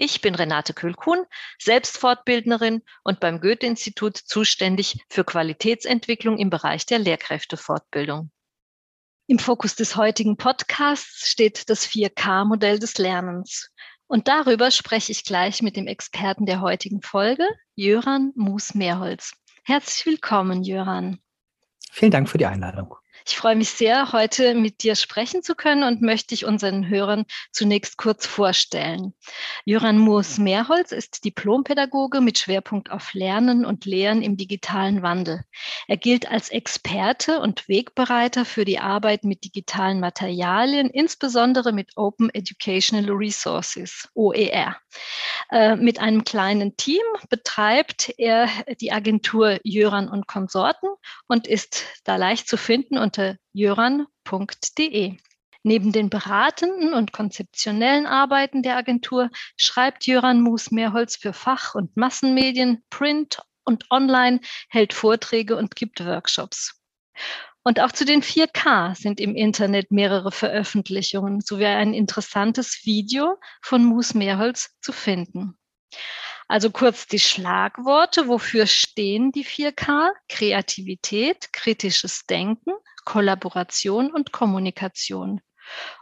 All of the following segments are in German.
Ich bin Renate Kühlkuhn, selbst Fortbildnerin und beim Goethe-Institut zuständig für Qualitätsentwicklung im Bereich der Lehrkräftefortbildung. Im Fokus des heutigen Podcasts steht das 4K-Modell des Lernens. Und darüber spreche ich gleich mit dem Experten der heutigen Folge, Jöran Mus-Mehrholz. Herzlich willkommen, Jöran. Vielen Dank für die Einladung. Ich freue mich sehr, heute mit dir sprechen zu können und möchte dich unseren Hörern zunächst kurz vorstellen. Jöran Moos-Mehrholz ist Diplompädagoge mit Schwerpunkt auf Lernen und Lehren im digitalen Wandel. Er gilt als Experte und Wegbereiter für die Arbeit mit digitalen Materialien, insbesondere mit Open Educational Resources, OER. Äh, mit einem kleinen Team betreibt er die Agentur Jöran und Konsorten und ist da leicht zu finden unter jöran.de. Neben den beratenden und konzeptionellen Arbeiten der Agentur schreibt Jöran Mus-Mehrholz für Fach- und Massenmedien, Print und Online, hält Vorträge und gibt Workshops. Und auch zu den 4K sind im Internet mehrere Veröffentlichungen sowie ein interessantes Video von Mus Mehrholz zu finden. Also kurz die Schlagworte. Wofür stehen die 4K? Kreativität, kritisches Denken, Kollaboration und Kommunikation.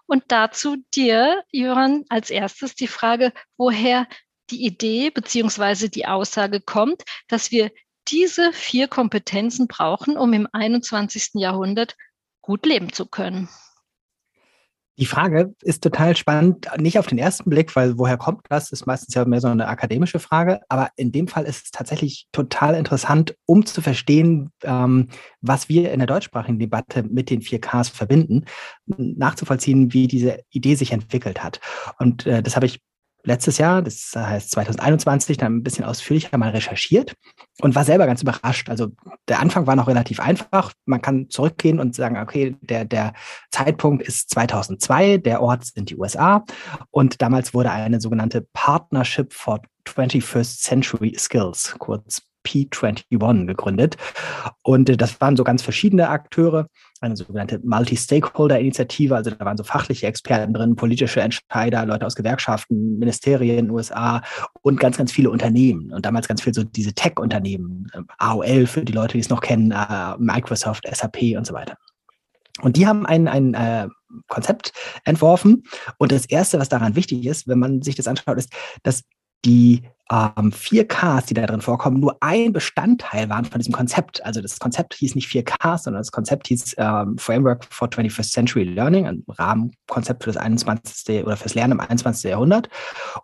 Und dazu dir, Jöran, als erstes die Frage, woher die Idee beziehungsweise die Aussage kommt, dass wir diese vier Kompetenzen brauchen, um im 21. Jahrhundert gut leben zu können. Die Frage ist total spannend, nicht auf den ersten Blick, weil woher kommt das? Ist meistens ja mehr so eine akademische Frage. Aber in dem Fall ist es tatsächlich total interessant, um zu verstehen, ähm, was wir in der deutschsprachigen Debatte mit den 4Ks verbinden, nachzuvollziehen, wie diese Idee sich entwickelt hat. Und äh, das habe ich letztes Jahr, das heißt 2021, dann ein bisschen ausführlicher mal recherchiert und war selber ganz überrascht. Also der Anfang war noch relativ einfach. Man kann zurückgehen und sagen, okay, der, der Zeitpunkt ist 2002, der Ort sind die USA und damals wurde eine sogenannte Partnership for 21st Century Skills, kurz P21 gegründet. Und äh, das waren so ganz verschiedene Akteure, eine sogenannte Multi-Stakeholder-Initiative. Also da waren so fachliche Experten drin, politische Entscheider, Leute aus Gewerkschaften, Ministerien, USA und ganz, ganz viele Unternehmen. Und damals ganz viel so diese Tech-Unternehmen, äh, AOL für die Leute, die es noch kennen, äh, Microsoft, SAP und so weiter. Und die haben ein, ein äh, Konzept entworfen. Und das Erste, was daran wichtig ist, wenn man sich das anschaut, ist, dass die ähm, 4Ks, die da drin vorkommen, nur ein Bestandteil waren von diesem Konzept. Also das Konzept hieß nicht 4Ks, sondern das Konzept hieß ähm, Framework for 21st Century Learning, ein Rahmenkonzept für das 21. oder fürs Lernen im 21. Jahrhundert.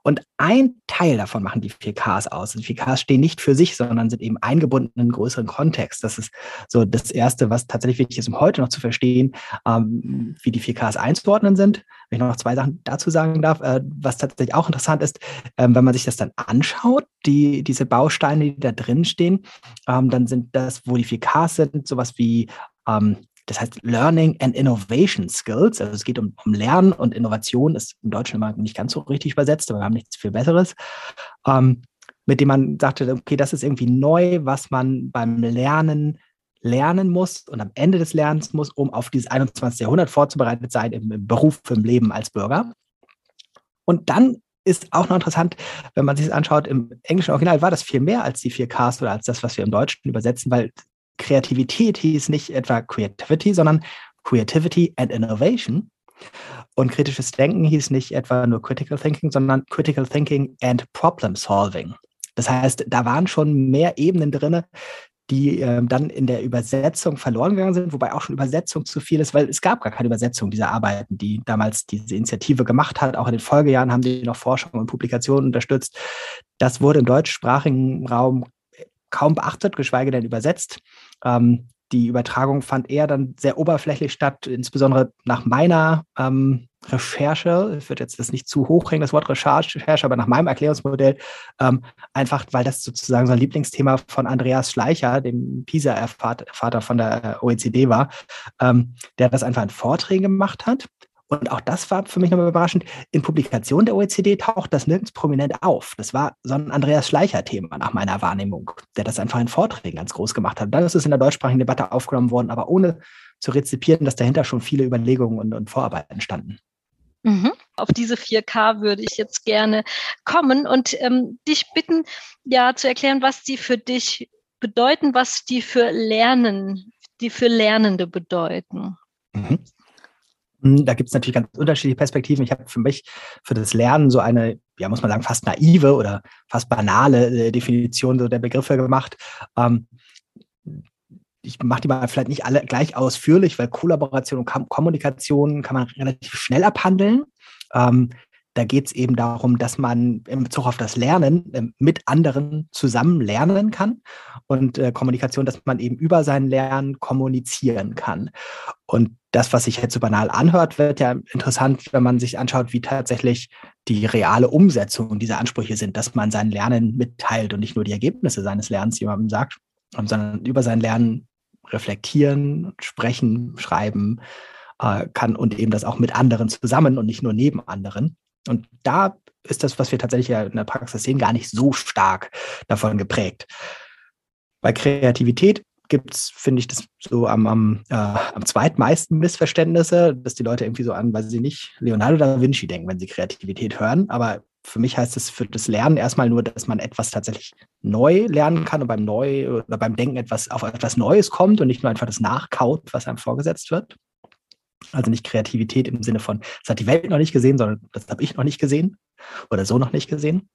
Und ein Teil davon machen die 4Ks aus. Die 4Ks stehen nicht für sich, sondern sind eben eingebunden in einen größeren Kontext. Das ist so das Erste, was tatsächlich wichtig ist, um heute noch zu verstehen, ähm, wie die 4Ks einzuordnen sind. Wenn ich noch zwei Sachen dazu sagen darf, äh, was tatsächlich auch interessant ist, äh, wenn man sich das dann anschaut, anschaut, die, diese Bausteine, die da drin stehen, ähm, dann sind das, wo die 4Ks sind, sowas wie ähm, das heißt Learning and Innovation Skills. Also es geht um, um, Lernen und Innovation, ist im Deutschen immer nicht ganz so richtig übersetzt, aber wir haben nichts viel Besseres. Ähm, mit dem man sagte, okay, das ist irgendwie neu, was man beim Lernen lernen muss und am Ende des Lernens muss, um auf dieses 21. Jahrhundert vorzubereitet sein im, im Beruf, im Leben als Bürger. Und dann ist auch noch interessant, wenn man sich das anschaut, im englischen Original war das viel mehr als die vier Ks oder als das, was wir im Deutschen übersetzen, weil Kreativität hieß nicht etwa Creativity, sondern Creativity and Innovation. Und kritisches Denken hieß nicht etwa nur Critical Thinking, sondern Critical Thinking and Problem Solving. Das heißt, da waren schon mehr Ebenen drin, die äh, dann in der Übersetzung verloren gegangen sind, wobei auch schon Übersetzung zu viel ist, weil es gab gar keine Übersetzung dieser Arbeiten, die damals diese Initiative gemacht hat. Auch in den Folgejahren haben die noch Forschung und Publikationen unterstützt. Das wurde im deutschsprachigen Raum kaum beachtet, geschweige denn übersetzt. Ähm, die Übertragung fand eher dann sehr oberflächlich statt, insbesondere nach meiner ähm, Recherche, ich würde jetzt das nicht zu hoch hängen, das Wort Recherche, aber nach meinem Erklärungsmodell, ähm, einfach weil das sozusagen so ein Lieblingsthema von Andreas Schleicher, dem PISA-Vater von der OECD war, ähm, der das einfach in Vorträgen gemacht hat. Und auch das war für mich nochmal überraschend. In Publikationen der OECD taucht das nirgends prominent auf. Das war so ein Andreas Schleicher-Thema nach meiner Wahrnehmung, der das einfach in Vorträgen ganz groß gemacht hat. Dann ist es in der deutschsprachigen Debatte aufgenommen worden, aber ohne zu rezipieren, dass dahinter schon viele Überlegungen und, und Vorarbeiten standen. Mhm. Auf diese 4K würde ich jetzt gerne kommen und ähm, dich bitten, ja, zu erklären, was die für dich bedeuten, was die für Lernen, die für Lernende bedeuten. Mhm. Hm, da gibt es natürlich ganz unterschiedliche Perspektiven. Ich habe für mich für das Lernen so eine, ja, muss man sagen, fast naive oder fast banale äh, Definition so der Begriffe gemacht. Ähm, ich mache die mal vielleicht nicht alle gleich ausführlich, weil Kollaboration und Kommunikation kann man relativ schnell abhandeln. Ähm, da geht es eben darum, dass man in Bezug auf das Lernen äh, mit anderen zusammen lernen kann und äh, Kommunikation, dass man eben über sein Lernen kommunizieren kann. Und das, was sich jetzt so banal anhört, wird ja interessant, wenn man sich anschaut, wie tatsächlich die reale Umsetzung dieser Ansprüche sind, dass man sein Lernen mitteilt und nicht nur die Ergebnisse seines Lernens jemandem sagt, sondern über sein Lernen reflektieren, sprechen, schreiben äh, kann und eben das auch mit anderen zusammen und nicht nur neben anderen. Und da ist das, was wir tatsächlich ja in der Praxis sehen, gar nicht so stark davon geprägt. Bei Kreativität gibt es, finde ich, das so am, am, äh, am zweitmeisten Missverständnisse, dass die Leute irgendwie so an, weil sie nicht Leonardo da Vinci denken, wenn sie Kreativität hören. Aber für mich heißt es für das Lernen erstmal nur, dass man etwas tatsächlich neu lernen kann und beim Neu oder beim Denken etwas auf etwas Neues kommt und nicht nur einfach das nachkaut, was einem vorgesetzt wird. Also nicht Kreativität im Sinne von, das hat die Welt noch nicht gesehen, sondern das habe ich noch nicht gesehen oder so noch nicht gesehen.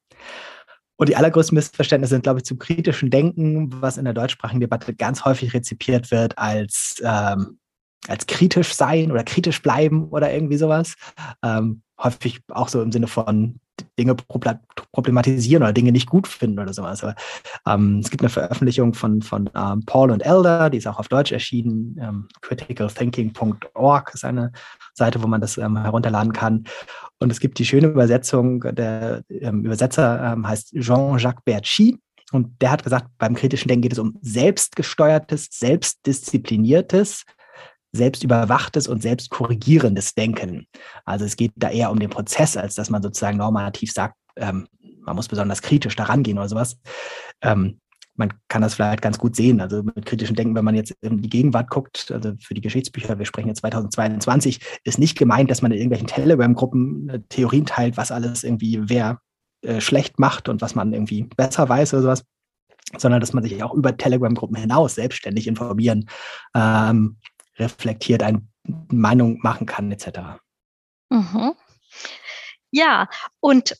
Und die allergrößten Missverständnisse sind, glaube ich, zum kritischen Denken, was in der deutschsprachigen Debatte ganz häufig rezipiert wird als, ähm, als kritisch sein oder kritisch bleiben oder irgendwie sowas. Ähm, häufig auch so im Sinne von Dinge problematisieren oder Dinge nicht gut finden oder sowas. Aber, ähm, es gibt eine Veröffentlichung von, von ähm, Paul und Elder, die ist auch auf Deutsch erschienen. Ähm, criticalthinking.org ist eine Seite, wo man das ähm, herunterladen kann. Und es gibt die schöne Übersetzung, der ähm, Übersetzer ähm, heißt Jean-Jacques Bertschy. Und der hat gesagt, beim kritischen Denken geht es um selbstgesteuertes, selbstdiszipliniertes, selbstüberwachtes und selbstkorrigierendes Denken. Also es geht da eher um den Prozess, als dass man sozusagen normativ sagt, ähm, man muss besonders kritisch daran gehen oder sowas. Ähm, man kann das vielleicht ganz gut sehen. Also mit kritischem Denken, wenn man jetzt in die Gegenwart guckt, also für die Geschichtsbücher, wir sprechen jetzt 2022, ist nicht gemeint, dass man in irgendwelchen Telegram-Gruppen äh, Theorien teilt, was alles irgendwie wer äh, schlecht macht und was man irgendwie besser weiß oder sowas, sondern dass man sich auch über Telegram-Gruppen hinaus selbstständig informieren ähm, reflektiert eine Meinung machen kann, etc. Mhm. Ja, und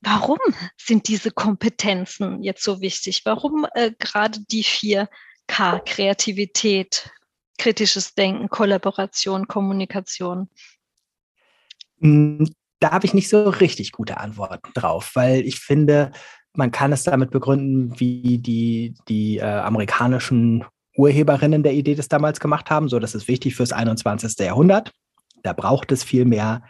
warum sind diese Kompetenzen jetzt so wichtig? Warum äh, gerade die vier K, Kreativität, kritisches Denken, Kollaboration, Kommunikation? Hm, da habe ich nicht so richtig gute Antworten drauf, weil ich finde, man kann es damit begründen, wie die, die äh, amerikanischen Urheberinnen der Idee das damals gemacht haben. So, das ist wichtig fürs 21. Jahrhundert. Da braucht es viel mehr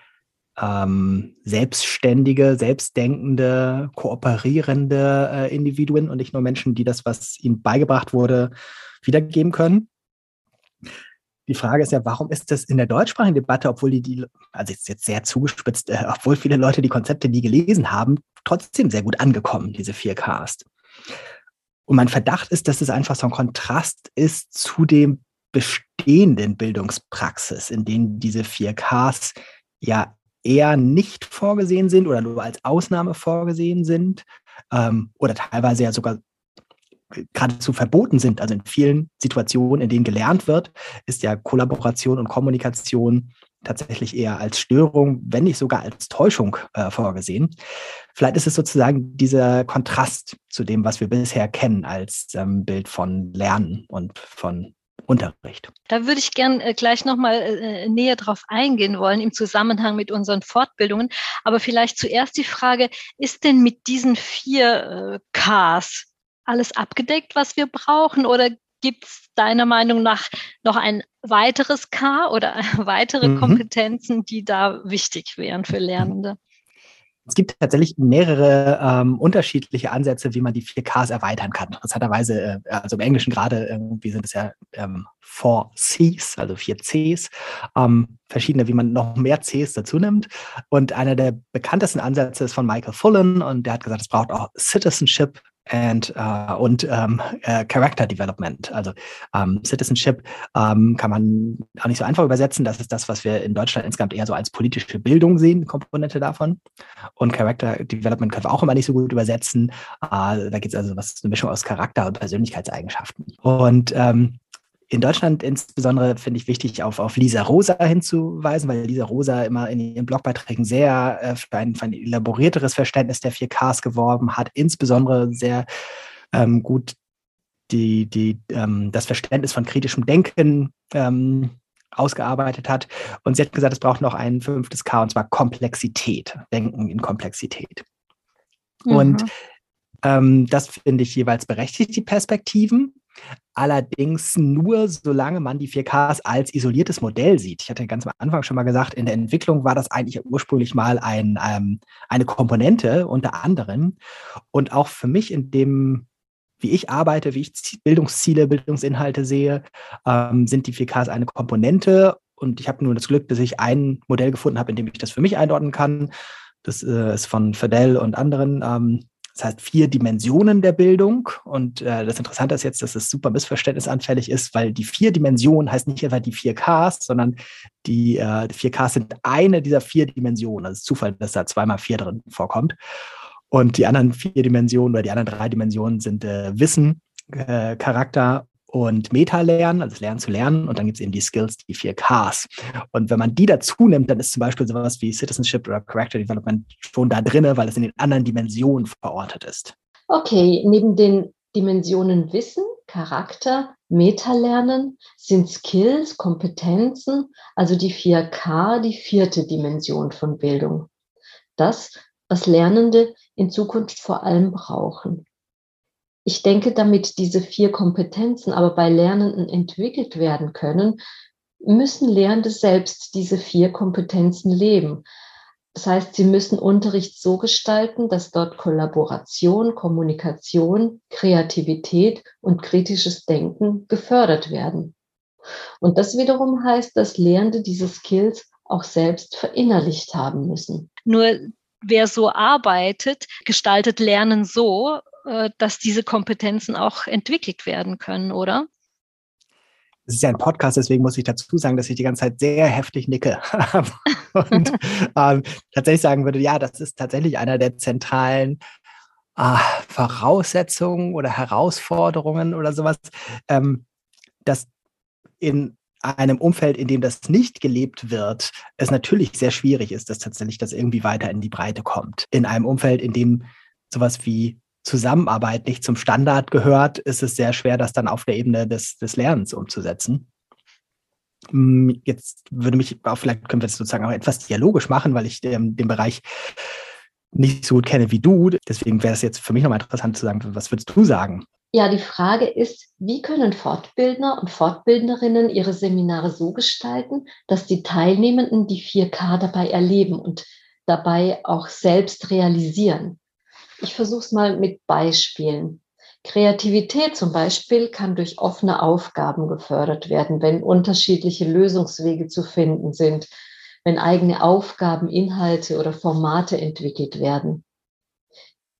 ähm, selbstständige, selbstdenkende, kooperierende äh, Individuen und nicht nur Menschen, die das, was ihnen beigebracht wurde, wiedergeben können. Die Frage ist ja, warum ist das in der deutschsprachigen Debatte, obwohl die, die also jetzt, jetzt sehr zugespitzt, äh, obwohl viele Leute die Konzepte nie gelesen haben, trotzdem sehr gut angekommen, diese 4Ks? Und mein Verdacht ist, dass es einfach so ein Kontrast ist zu dem bestehenden Bildungspraxis, in denen diese 4Ks ja eher nicht vorgesehen sind oder nur als Ausnahme vorgesehen sind ähm, oder teilweise ja sogar geradezu verboten sind. Also in vielen Situationen, in denen gelernt wird, ist ja Kollaboration und Kommunikation tatsächlich eher als Störung, wenn nicht sogar als Täuschung äh, vorgesehen. Vielleicht ist es sozusagen dieser Kontrast zu dem, was wir bisher kennen als ähm, Bild von Lernen und von Unterricht. Da würde ich gern äh, gleich nochmal äh, näher drauf eingehen wollen im Zusammenhang mit unseren Fortbildungen. Aber vielleicht zuerst die Frage, ist denn mit diesen vier äh, Ks alles abgedeckt, was wir brauchen? Oder gibt es deiner Meinung nach noch ein weiteres K oder weitere mhm. Kompetenzen, die da wichtig wären für Lernende? Es gibt tatsächlich mehrere ähm, unterschiedliche Ansätze, wie man die 4Ks erweitern kann. Interessanterweise, äh, also im Englischen gerade irgendwie sind es ja ähm, 4 Cs, also 4 Cs, ähm, verschiedene, wie man noch mehr Cs dazu nimmt. Und einer der bekanntesten Ansätze ist von Michael Fullen und der hat gesagt, es braucht auch Citizenship and, uh, und ähm, äh, Character Development. Also ähm, Citizenship ähm, kann man auch nicht so einfach übersetzen. Das ist das, was wir in Deutschland insgesamt eher so als politische Bildung sehen, Komponente davon. Und Character Development können wir auch immer nicht so gut übersetzen. Äh, da geht es also was eine Mischung aus Charakter und Persönlichkeitseigenschaften. Und ähm, in Deutschland insbesondere finde ich wichtig, auf, auf Lisa Rosa hinzuweisen, weil Lisa Rosa immer in ihren Blogbeiträgen sehr äh, für, ein, für ein elaborierteres Verständnis der 4Ks geworben hat, insbesondere sehr ähm, gut die, die, ähm, das Verständnis von kritischem Denken ähm, ausgearbeitet hat. Und sie hat gesagt, es braucht noch ein fünftes K, und zwar Komplexität, Denken in Komplexität. Mhm. Und ähm, das finde ich jeweils berechtigt, die Perspektiven. Allerdings nur, solange man die 4Ks als isoliertes Modell sieht. Ich hatte ganz am Anfang schon mal gesagt, in der Entwicklung war das eigentlich ursprünglich mal ein, ähm, eine Komponente unter anderem. Und auch für mich in dem, wie ich arbeite, wie ich Bildungsziele, Bildungsinhalte sehe, ähm, sind die 4Ks eine Komponente. Und ich habe nur das Glück, dass ich ein Modell gefunden habe, in dem ich das für mich einordnen kann. Das äh, ist von Fidel und anderen ähm, das heißt vier Dimensionen der Bildung. Und äh, das Interessante ist jetzt, dass es super missverständnisanfällig ist, weil die vier Dimensionen heißt nicht etwa die vier Ks, sondern die, äh, vier Ks sind eine dieser vier Dimensionen. Also Zufall, dass da zweimal vier drin vorkommt. Und die anderen vier Dimensionen oder die anderen drei Dimensionen sind äh, Wissen, äh, Charakter und Meta-Lernen, also das Lernen zu lernen. Und dann gibt es eben die Skills, die vier Ks. Und wenn man die dazu nimmt, dann ist zum Beispiel sowas wie Citizenship oder Character Development schon da drin, weil es in den anderen Dimensionen verortet ist. Okay, neben den Dimensionen Wissen, Charakter, Meta-Lernen sind Skills, Kompetenzen, also die 4K, die vierte Dimension von Bildung. Das, was Lernende in Zukunft vor allem brauchen. Ich denke, damit diese vier Kompetenzen aber bei Lernenden entwickelt werden können, müssen Lehrende selbst diese vier Kompetenzen leben. Das heißt, sie müssen Unterricht so gestalten, dass dort Kollaboration, Kommunikation, Kreativität und kritisches Denken gefördert werden. Und das wiederum heißt, dass Lehrende diese Skills auch selbst verinnerlicht haben müssen. Nur wer so arbeitet, gestaltet Lernen so, dass diese Kompetenzen auch entwickelt werden können, oder? Es ist ja ein Podcast, deswegen muss ich dazu sagen, dass ich die ganze Zeit sehr heftig nicke. und ähm, tatsächlich sagen würde, ja, das ist tatsächlich einer der zentralen äh, Voraussetzungen oder Herausforderungen oder sowas, ähm, dass in einem Umfeld, in dem das nicht gelebt wird, es natürlich sehr schwierig ist, dass tatsächlich das irgendwie weiter in die Breite kommt. In einem Umfeld, in dem sowas wie Zusammenarbeit nicht zum Standard gehört, ist es sehr schwer, das dann auf der Ebene des, des Lernens umzusetzen. Hm, jetzt würde mich auch, vielleicht können wir es sozusagen auch etwas dialogisch machen, weil ich ähm, den Bereich nicht so gut kenne wie du. Deswegen wäre es jetzt für mich nochmal interessant zu sagen, was würdest du sagen? Ja, die Frage ist, wie können Fortbildner und Fortbildnerinnen ihre Seminare so gestalten, dass die Teilnehmenden die 4K dabei erleben und dabei auch selbst realisieren? Ich versuche es mal mit Beispielen. Kreativität zum Beispiel kann durch offene Aufgaben gefördert werden, wenn unterschiedliche Lösungswege zu finden sind, wenn eigene Aufgaben, Inhalte oder Formate entwickelt werden.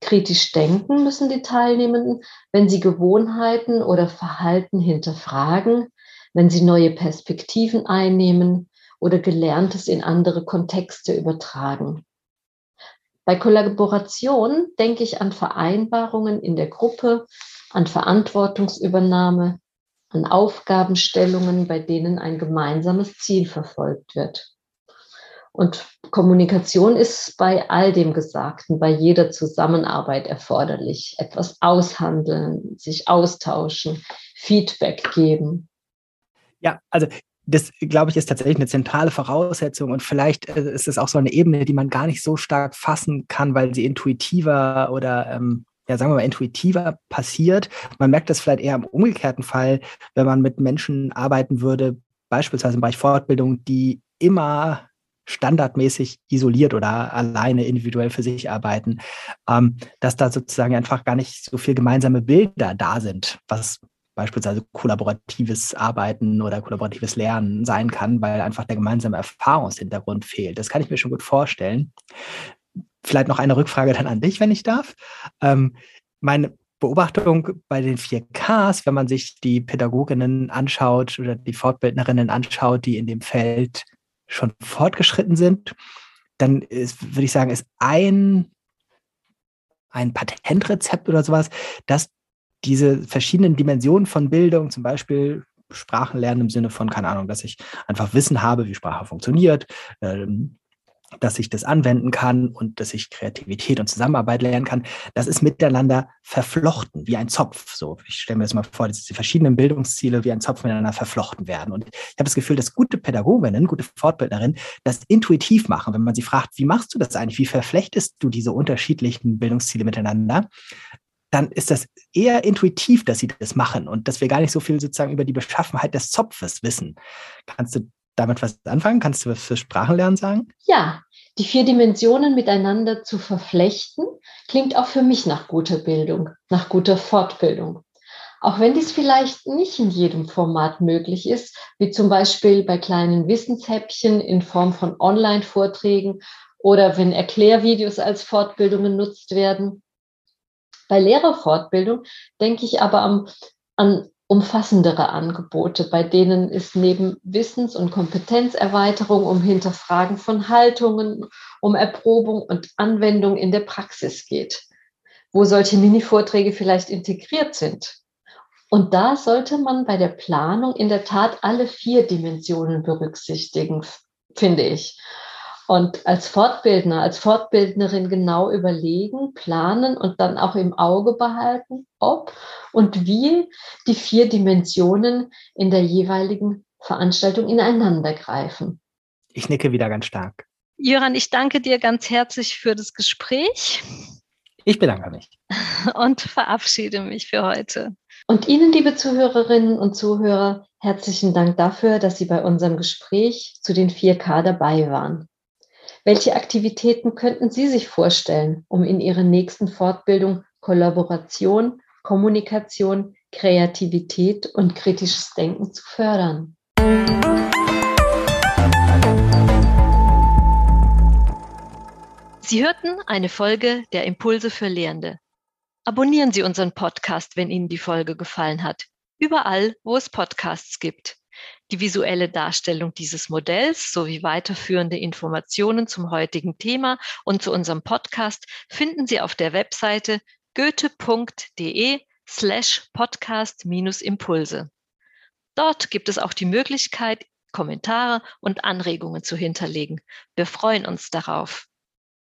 Kritisch denken müssen die Teilnehmenden, wenn sie Gewohnheiten oder Verhalten hinterfragen, wenn sie neue Perspektiven einnehmen oder Gelerntes in andere Kontexte übertragen. Bei Kollaboration denke ich an Vereinbarungen in der Gruppe, an Verantwortungsübernahme, an Aufgabenstellungen, bei denen ein gemeinsames Ziel verfolgt wird. Und Kommunikation ist bei all dem Gesagten, bei jeder Zusammenarbeit erforderlich. Etwas aushandeln, sich austauschen, Feedback geben. Ja, also das, glaube ich, ist tatsächlich eine zentrale Voraussetzung und vielleicht äh, ist es auch so eine Ebene, die man gar nicht so stark fassen kann, weil sie intuitiver oder ähm, ja, sagen wir mal, intuitiver passiert. Man merkt das vielleicht eher im umgekehrten Fall, wenn man mit Menschen arbeiten würde, beispielsweise im Bereich Fortbildung, die immer standardmäßig isoliert oder alleine individuell für sich arbeiten, ähm, dass da sozusagen einfach gar nicht so viel gemeinsame Bilder da sind, was beispielsweise kollaboratives Arbeiten oder kollaboratives Lernen sein kann, weil einfach der gemeinsame Erfahrungshintergrund fehlt. Das kann ich mir schon gut vorstellen. Vielleicht noch eine Rückfrage dann an dich, wenn ich darf. Ähm, meine Beobachtung bei den 4Ks, wenn man sich die Pädagoginnen anschaut oder die Fortbildnerinnen anschaut, die in dem Feld schon fortgeschritten sind, dann ist, würde ich sagen, ist ein, ein Patentrezept oder sowas, dass diese verschiedenen Dimensionen von Bildung, zum Beispiel Sprachenlernen im Sinne von, keine Ahnung, dass ich einfach Wissen habe, wie Sprache funktioniert, ähm, dass ich das anwenden kann und dass ich Kreativität und Zusammenarbeit lernen kann, das ist miteinander verflochten, wie ein Zopf. So, ich stelle mir das mal vor, dass die verschiedenen Bildungsziele wie ein Zopf miteinander verflochten werden. Und ich habe das Gefühl, dass gute Pädagoginnen, gute Fortbildnerinnen das intuitiv machen, wenn man sie fragt, wie machst du das eigentlich? Wie verflechtest du diese unterschiedlichen Bildungsziele miteinander? Dann ist das eher intuitiv, dass sie das machen und dass wir gar nicht so viel sozusagen über die Beschaffenheit des Zopfes wissen. Kannst du damit was anfangen? Kannst du was für Sprachenlernen sagen? Ja, die vier Dimensionen miteinander zu verflechten, klingt auch für mich nach guter Bildung, nach guter Fortbildung. Auch wenn dies vielleicht nicht in jedem Format möglich ist, wie zum Beispiel bei kleinen Wissenshäppchen in Form von Online-Vorträgen oder wenn Erklärvideos als Fortbildung genutzt werden. Bei Lehrerfortbildung denke ich aber am, an umfassendere Angebote, bei denen es neben Wissens- und Kompetenzerweiterung um Hinterfragen von Haltungen, um Erprobung und Anwendung in der Praxis geht, wo solche Mini-Vorträge vielleicht integriert sind. Und da sollte man bei der Planung in der Tat alle vier Dimensionen berücksichtigen, finde ich und als Fortbildner, als Fortbildnerin genau überlegen, planen und dann auch im Auge behalten, ob und wie die vier Dimensionen in der jeweiligen Veranstaltung ineinander greifen. Ich nicke wieder ganz stark. Jöran, ich danke dir ganz herzlich für das Gespräch. Ich bedanke mich. Und verabschiede mich für heute. Und Ihnen, liebe Zuhörerinnen und Zuhörer, herzlichen Dank dafür, dass Sie bei unserem Gespräch zu den 4K dabei waren. Welche Aktivitäten könnten Sie sich vorstellen, um in Ihrer nächsten Fortbildung Kollaboration, Kommunikation, Kreativität und kritisches Denken zu fördern? Sie hörten eine Folge der Impulse für Lehrende. Abonnieren Sie unseren Podcast, wenn Ihnen die Folge gefallen hat. Überall, wo es Podcasts gibt. Die visuelle Darstellung dieses Modells sowie weiterführende Informationen zum heutigen Thema und zu unserem Podcast finden Sie auf der Webseite goethe.de slash podcast-impulse. Dort gibt es auch die Möglichkeit, Kommentare und Anregungen zu hinterlegen. Wir freuen uns darauf.